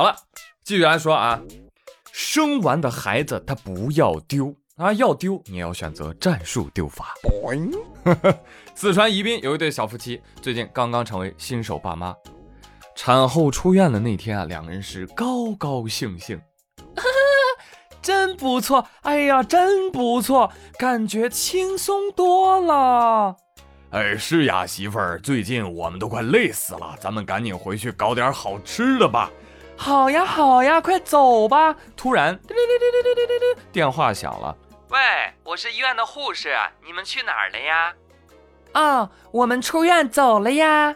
好了，继续来说啊，生完的孩子他不要丢啊，要丢你要选择战术丢法。四川宜宾有一对小夫妻，最近刚刚成为新手爸妈，产后出院的那天啊，两个人是高高兴兴，真不错，哎呀，真不错，感觉轻松多了。哎，是呀，媳妇儿，最近我们都快累死了，咱们赶紧回去搞点好吃的吧。好呀，好呀，快走吧。突然，滴滴滴滴滴滴滴，电话响了。喂，我是医院的护士，你们去哪儿了呀？啊，我们出院走了呀。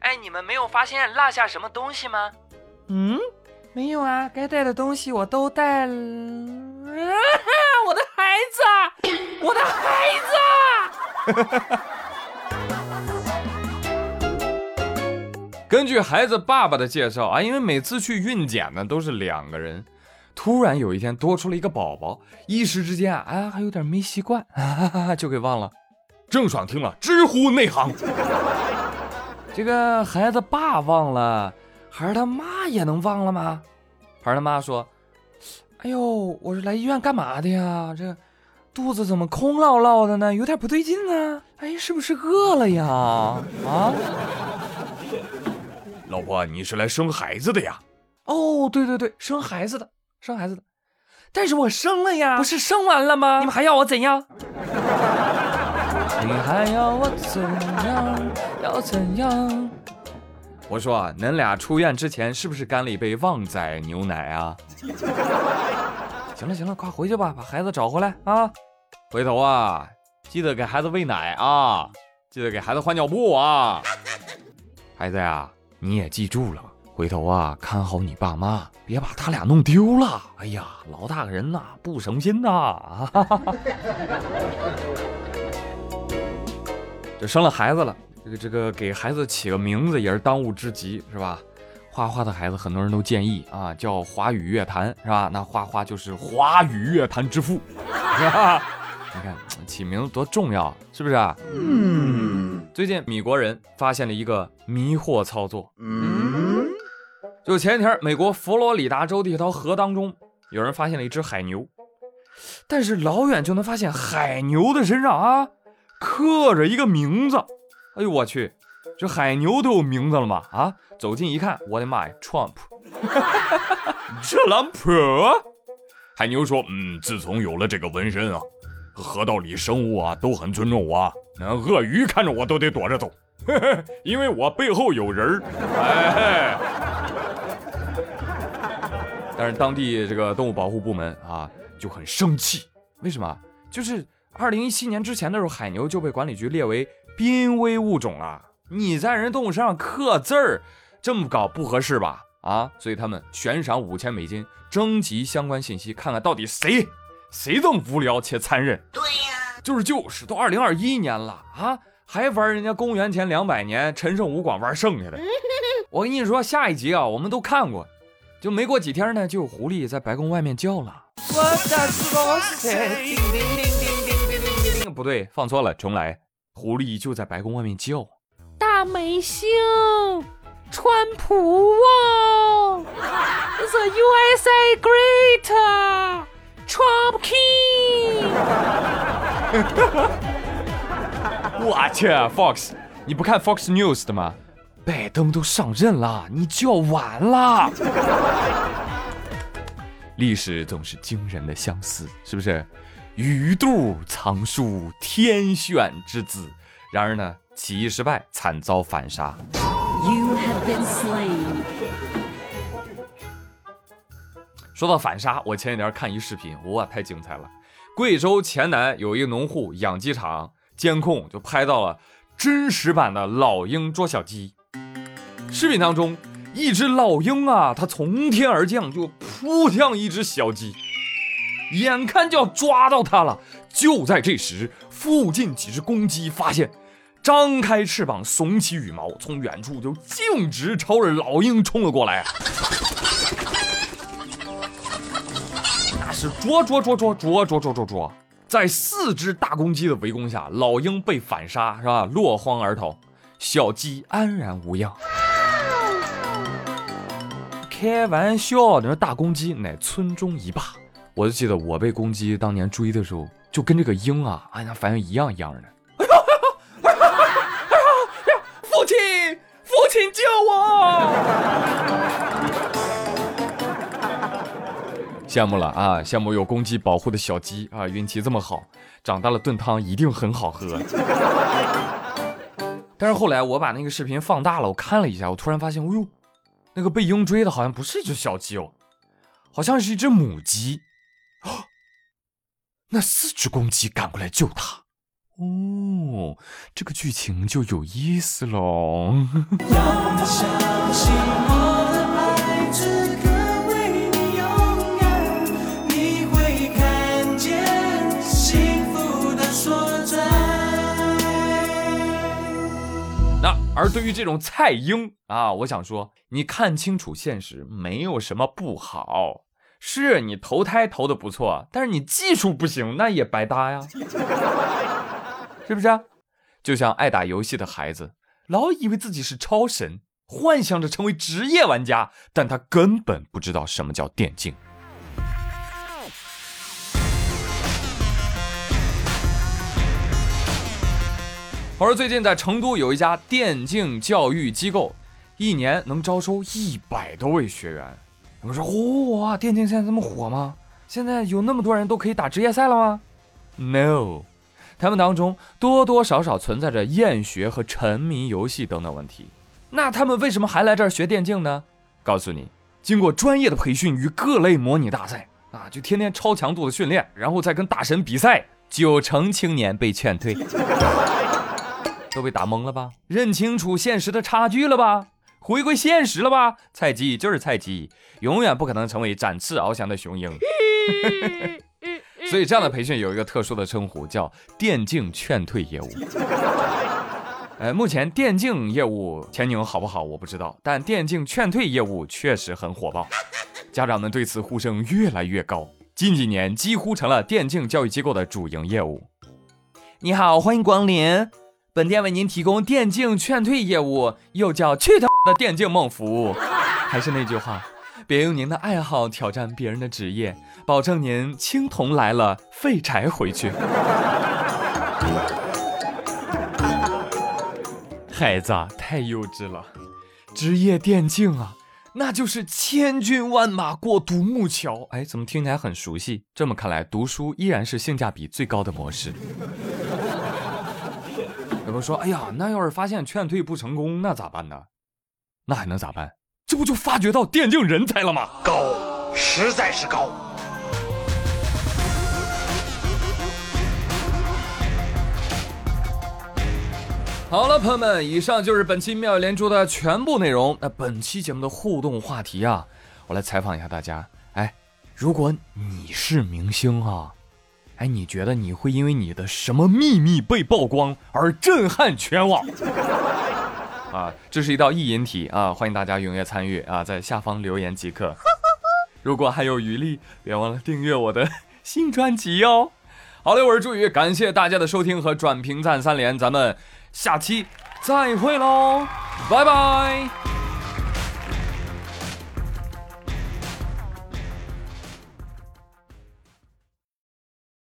哎，你们没有发现落下什么东西吗？嗯，没有啊，该带的东西我都带了。啊我的孩子，我的孩子。根据孩子爸爸的介绍啊，因为每次去孕检呢都是两个人，突然有一天多出了一个宝宝，一时之间啊，还有点没习惯，就给忘了。郑爽听了直呼内行。这个孩子爸忘了，孩儿他妈也能忘了吗？孩儿他妈说：“哎呦，我是来医院干嘛的呀？这肚子怎么空落落的呢？有点不对劲啊！哎，是不是饿了呀？啊？”老婆，你是来生孩子的呀？哦，对对对，生孩子的，生孩子的。但是我生了呀，不是生完了吗？你们还要我怎样？你还要我怎样？要怎样？我说啊，恁俩出院之前是不是干了一杯旺仔牛奶啊？行了行了，快回去吧，把孩子找回来啊！回头啊，记得给孩子喂奶啊，记得给孩子换尿布啊，孩子呀。你也记住了，回头啊，看好你爸妈，别把他俩弄丢了。哎呀，老大个人呐，不省心呐！这生了孩子了，这个这个给孩子起个名字也是当务之急，是吧？花花的孩子，很多人都建议啊，叫华语乐坛，是吧？那花花就是华语乐坛之父。你看起名字多重要，是不是啊？嗯。最近米国人发现了一个迷惑操作。嗯。就前几天，美国佛罗里达州的一条河当中，有人发现了一只海牛，但是老远就能发现海牛的身上啊刻着一个名字。哎呦我去，这海牛都有名字了吗？啊！走近一看，我的妈呀，Trump，特朗普。海牛说：“嗯，自从有了这个纹身啊。”河道里生物啊都很尊重我，那鳄鱼看着我都得躲着走，因为我背后有人儿。哎，但是当地这个动物保护部门啊就很生气，为什么？就是二零一七年之前的时候，海牛就被管理局列为濒危物种了。你在人动物身上刻字儿，这么搞不合适吧？啊，所以他们悬赏五千美金征集相关信息，看看到底谁。谁这么无聊且残忍？对呀，就是就是，都二零二一年了啊，还玩人家公元前两百年陈胜吴广玩剩下的。我跟你说，下一集啊，我们都看过，就没过几天呢，就有狐狸在白宫外面叫了。不对，放错了，重来。狐狸就在白宫外面叫。大美星，川普啊，The USA Great。Trump King！我去，Fox，你不看 Fox News 的吗？拜登都上任了，你就要完了。历史总是惊人的相似，是不是？鱼肚藏书天选之子，然而呢，起义失败，惨遭反杀。You have been slain. 说到反杀，我前几天看一视频，哇，太精彩了！贵州黔南有一个农户养鸡场，监控就拍到了真实版的老鹰捉小鸡。视频当中，一只老鹰啊，它从天而降，就扑向一只小鸡，眼看就要抓到它了。就在这时，附近几只公鸡发现，张开翅膀，耸起羽毛，从远处就径直朝着老鹰冲了过来。是啄啄啄啄啄啄啄啄啄，在四只大公鸡的围攻下，老鹰被反杀，是吧？落荒而逃，小鸡安然无恙。开玩笑，你说大公鸡乃村中一霸。我就记得我被公鸡当年追的时候，就跟这个鹰啊，哎呀，反正一样一样的。羡慕了啊，羡慕有公鸡保护的小鸡啊，运气这么好，长大了炖汤一定很好喝。但是后来我把那个视频放大了，我看了一下，我突然发现，哦呦，那个被鹰追的好像不是一只小鸡哦，好像是一只母鸡。那四只公鸡赶过来救它，哦，这个剧情就有意思喽。而对于这种菜鹰啊，我想说，你看清楚现实，没有什么不好。是你投胎投的不错，但是你技术不行，那也白搭呀，是不是？就像爱打游戏的孩子，老以为自己是超神，幻想着成为职业玩家，但他根本不知道什么叫电竞。我说最近在成都有一家电竞教育机构，一年能招收一百多位学员。我说：“哇，电竞现在这么火吗？现在有那么多人都可以打职业赛了吗？”No，他们当中多多少少存在着厌学和沉迷游戏等等问题。那他们为什么还来这儿学电竞呢？告诉你，经过专业的培训与各类模拟大赛啊，就天天超强度的训练，然后再跟大神比赛，九成青年被劝退。都被打懵了吧？认清楚现实的差距了吧？回归现实了吧？菜鸡就是菜鸡，永远不可能成为展翅翱翔的雄鹰。所以这样的培训有一个特殊的称呼，叫电竞劝退业务。呃，目前电竞业务前景好不好我不知道，但电竞劝退业务确实很火爆，家长们对此呼声越来越高，近几年几乎成了电竞教育机构的主营业务。你好，欢迎光临。本店为您提供电竞劝退业务，又叫“去他的电竞梦”服务。还是那句话，别用您的爱好挑战别人的职业，保证您青铜来了，废柴回去。孩子太幼稚了，职业电竞啊，那就是千军万马过独木桥。哎，怎么听起来很熟悉？这么看来，读书依然是性价比最高的模式。有人说：“哎呀，那要是发现劝退不成功，那咋办呢？那还能咋办？这不就发掘到电竞人才了吗？高，实在是高。”好了，朋友们，以上就是本期妙语连珠的全部内容。那本期节目的互动话题啊，我来采访一下大家。哎，如果你是明星啊。哎，你觉得你会因为你的什么秘密被曝光而震撼全网？啊，这是一道意淫题啊，欢迎大家踊跃参与啊，在下方留言即可。如果还有余力，别忘了订阅我的新专辑哦。好嘞，我是朱宇，感谢大家的收听和转评赞三连，咱们下期再会喽，拜拜。